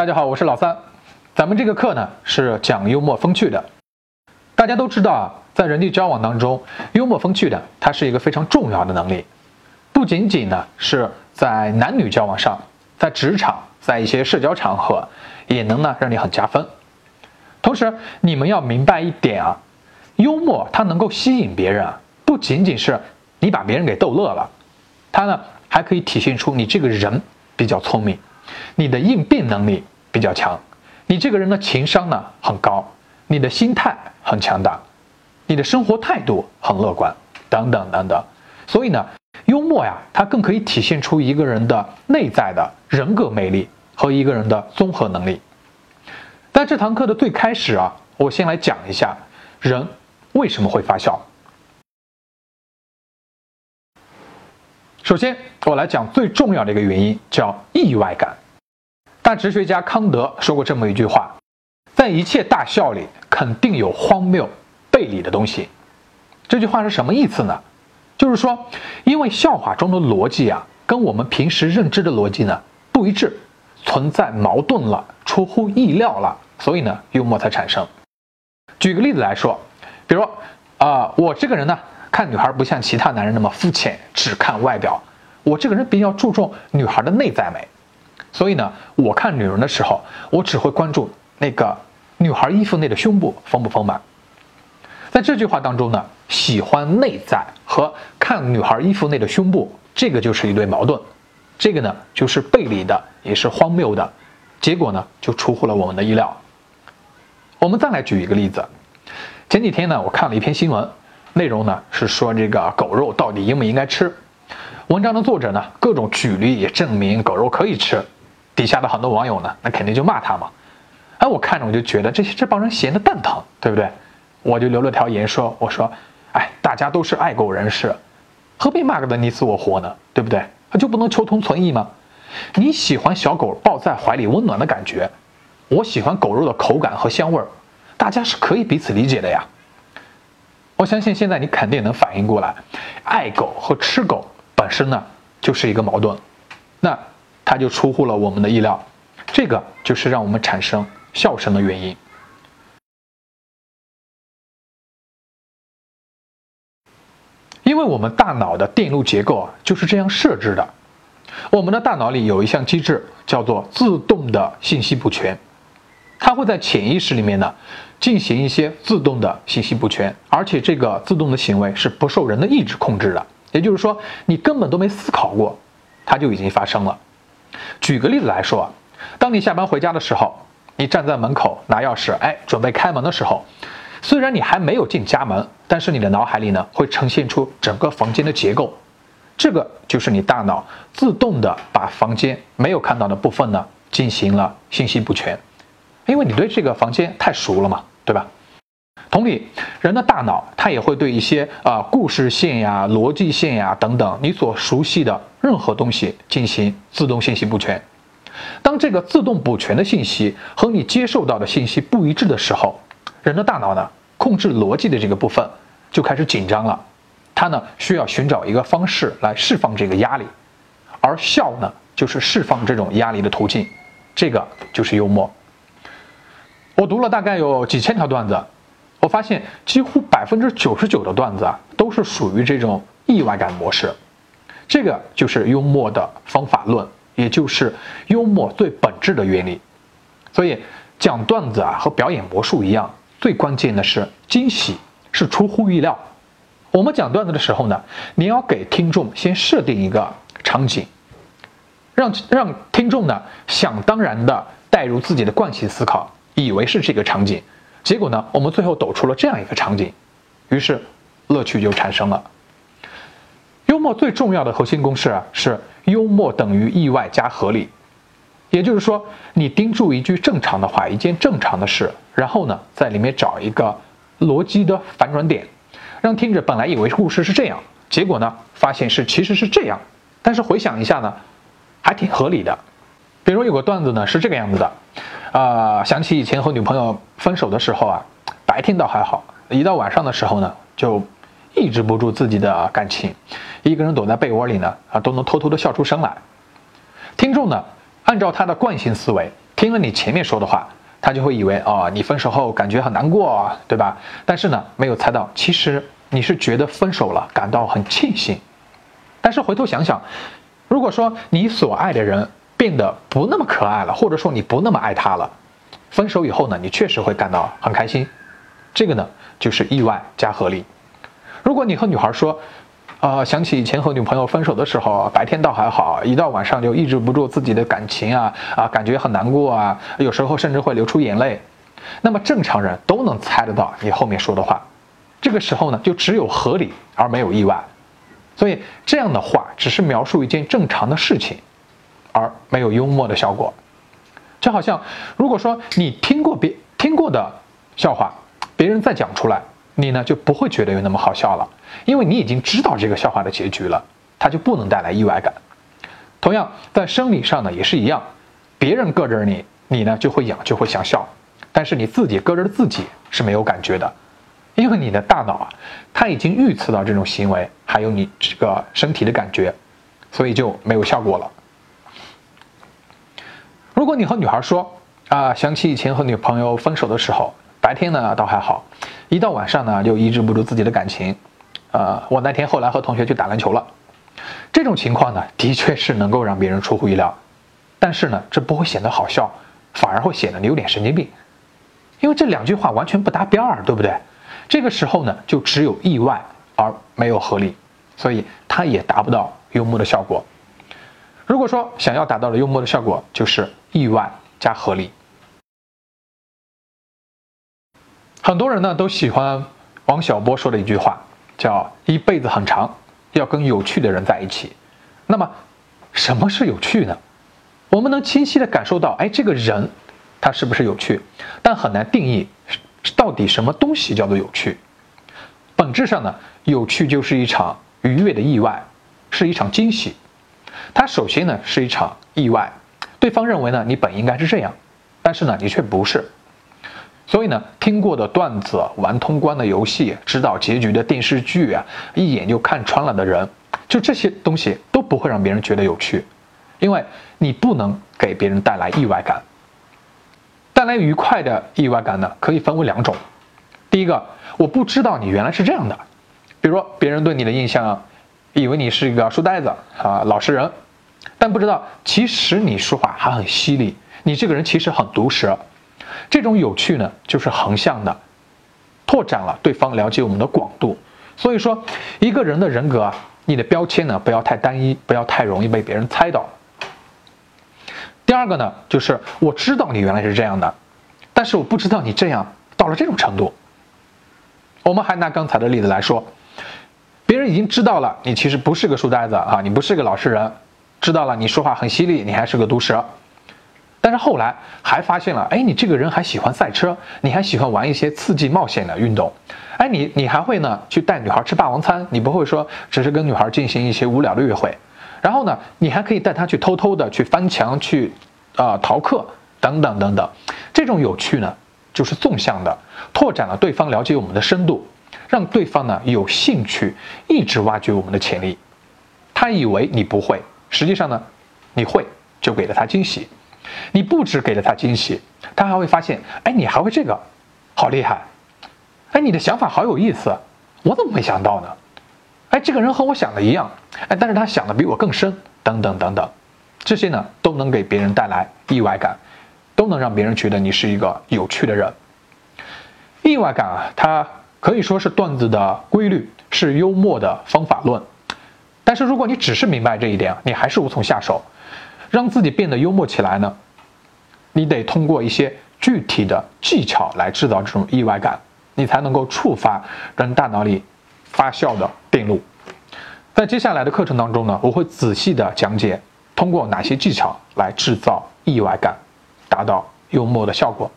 大家好，我是老三。咱们这个课呢是讲幽默风趣的。大家都知道啊，在人际交往当中，幽默风趣的它是一个非常重要的能力。不仅仅呢是在男女交往上，在职场，在一些社交场合，也能呢让你很加分。同时，你们要明白一点啊，幽默它能够吸引别人啊，不仅仅是你把别人给逗乐了，它呢还可以体现出你这个人比较聪明。你的应变能力比较强，你这个人的情商呢很高，你的心态很强大，你的生活态度很乐观，等等等等。所以呢，幽默呀，它更可以体现出一个人的内在的人格魅力和一个人的综合能力。在这堂课的最开始啊，我先来讲一下人为什么会发笑。首先，我来讲最重要的一个原因，叫意外感。那哲学家康德说过这么一句话：“在一切大笑里，肯定有荒谬、背离的东西。”这句话是什么意思呢？就是说，因为笑话中的逻辑啊，跟我们平时认知的逻辑呢不一致，存在矛盾了，出乎意料了，所以呢，幽默才产生。举个例子来说，比如啊，我这个人呢。看女孩不像其他男人那么肤浅，只看外表。我这个人比较注重女孩的内在美，所以呢，我看女人的时候，我只会关注那个女孩衣服内的胸部丰不丰满。在这句话当中呢，喜欢内在和看女孩衣服内的胸部，这个就是一对矛盾，这个呢就是背离的，也是荒谬的，结果呢就出乎了我们的意料。我们再来举一个例子，前几天呢，我看了一篇新闻。内容呢是说这个狗肉到底应不应该吃？文章的作者呢各种举例也证明狗肉可以吃，底下的很多网友呢那肯定就骂他嘛。哎，我看着我就觉得这些这帮人闲的蛋疼，对不对？我就留了条言说，我说，哎，大家都是爱狗人士，何必骂个的你死我活呢？对不对？就不能求同存异吗？你喜欢小狗抱在怀里温暖的感觉，我喜欢狗肉的口感和香味儿，大家是可以彼此理解的呀。我相信现在你肯定能反应过来，爱狗和吃狗本身呢就是一个矛盾，那它就出乎了我们的意料，这个就是让我们产生笑声的原因。因为我们大脑的电路结构啊就是这样设置的，我们的大脑里有一项机制叫做自动的信息补全。它会在潜意识里面呢，进行一些自动的信息补全，而且这个自动的行为是不受人的意志控制的。也就是说，你根本都没思考过，它就已经发生了。举个例子来说，当你下班回家的时候，你站在门口拿钥匙，哎，准备开门的时候，虽然你还没有进家门，但是你的脑海里呢，会呈现出整个房间的结构，这个就是你大脑自动的把房间没有看到的部分呢，进行了信息补全。因为你对这个房间太熟了嘛，对吧？同理，人的大脑它也会对一些啊故事线呀、逻辑线呀等等你所熟悉的任何东西进行自动信息补全。当这个自动补全的信息和你接受到的信息不一致的时候，人的大脑呢控制逻辑的这个部分就开始紧张了，它呢需要寻找一个方式来释放这个压力，而笑呢就是释放这种压力的途径，这个就是幽默。我读了大概有几千条段子，我发现几乎百分之九十九的段子啊都是属于这种意外感模式，这个就是幽默的方法论，也就是幽默最本质的原理。所以讲段子啊和表演魔术一样，最关键的是惊喜，是出乎意料。我们讲段子的时候呢，你要给听众先设定一个场景，让让听众呢想当然的带入自己的惯性思考。以为是这个场景，结果呢，我们最后抖出了这样一个场景，于是乐趣就产生了。幽默最重要的核心公式啊，是幽默等于意外加合理。也就是说，你盯住一句正常的话，一件正常的事，然后呢，在里面找一个逻辑的反转点，让听者本来以为故事是这样，结果呢，发现是其实是这样，但是回想一下呢，还挺合理的。比如有个段子呢，是这个样子的。啊，想起以前和女朋友分手的时候啊，白天倒还好，一到晚上的时候呢，就抑制不住自己的感情，一个人躲在被窝里呢，啊，都能偷偷的笑出声来。听众呢，按照他的惯性思维，听了你前面说的话，他就会以为哦，你分手后感觉很难过，对吧？但是呢，没有猜到，其实你是觉得分手了感到很庆幸。但是回头想想，如果说你所爱的人变得不那么可爱了，或者说你不那么爱他了，分手以后呢，你确实会感到很开心。这个呢，就是意外加合理。如果你和女孩说，啊，想起以前和女朋友分手的时候，白天倒还好，一到晚上就抑制不住自己的感情啊啊，感觉很难过啊，有时候甚至会流出眼泪。那么正常人都能猜得到你后面说的话，这个时候呢，就只有合理而没有意外。所以这样的话只是描述一件正常的事情，没有幽默的效果。就好像如果说你听过别听过的笑话，别人再讲出来。你呢就不会觉得有那么好笑了，因为你已经知道这个笑话的结局了，它就不能带来意外感。同样，在生理上呢也是一样，别人搁着你，你呢就会痒，就会想笑，但是你自己搁着自己是没有感觉的，因为你的大脑啊，它已经预测到这种行为还有你这个身体的感觉，所以就没有效果了。如果你和女孩说啊，想起以前和女朋友分手的时候。白天呢倒还好，一到晚上呢就抑制不住自己的感情，呃，我那天后来和同学去打篮球了，这种情况呢的确是能够让别人出乎意料，但是呢这不会显得好笑，反而会显得你有点神经病，因为这两句话完全不搭边儿，对不对？这个时候呢就只有意外而没有合理，所以它也达不到幽默的效果。如果说想要达到的幽默的效果，就是意外加合理。很多人呢都喜欢王小波说的一句话，叫“一辈子很长，要跟有趣的人在一起”。那么，什么是有趣呢？我们能清晰的感受到，哎，这个人他是不是有趣？但很难定义到底什么东西叫做有趣。本质上呢，有趣就是一场愉悦的意外，是一场惊喜。它首先呢是一场意外，对方认为呢你本应该是这样，但是呢你却不是。所以呢，听过的段子、玩通关的游戏、知道结局的电视剧啊，一眼就看穿了的人，就这些东西都不会让别人觉得有趣，因为你不能给别人带来意外感。带来愉快的意外感呢，可以分为两种。第一个，我不知道你原来是这样的，比如说别人对你的印象，以为你是一个书呆子啊、老实人，但不知道其实你说话还很犀利，你这个人其实很毒舌。这种有趣呢，就是横向的，拓展了对方了解我们的广度。所以说，一个人的人格啊，你的标签呢不要太单一，不要太容易被别人猜到。第二个呢，就是我知道你原来是这样的，但是我不知道你这样到了这种程度。我们还拿刚才的例子来说，别人已经知道了你其实不是个书呆子啊，你不是个老实人，知道了你说话很犀利，你还是个毒舌。但是后来还发现了，哎，你这个人还喜欢赛车，你还喜欢玩一些刺激冒险的运动，哎，你你还会呢去带女孩吃霸王餐，你不会说只是跟女孩进行一些无聊的约会，然后呢，你还可以带她去偷偷的去翻墙去，啊逃课等等等等，这种有趣呢，就是纵向的，拓展了对方了解我们的深度，让对方呢有兴趣一直挖掘我们的潜力，他以为你不会，实际上呢，你会就给了他惊喜。你不只给了他惊喜，他还会发现，哎，你还会这个，好厉害，哎，你的想法好有意思，我怎么没想到呢？哎，这个人和我想的一样，哎，但是他想的比我更深，等等等等，这些呢都能给别人带来意外感，都能让别人觉得你是一个有趣的人。意外感啊，它可以说是段子的规律，是幽默的方法论。但是如果你只是明白这一点，你还是无从下手。让自己变得幽默起来呢，你得通过一些具体的技巧来制造这种意外感，你才能够触发人大脑里发酵的电路。在接下来的课程当中呢，我会仔细的讲解通过哪些技巧来制造意外感，达到幽默的效果。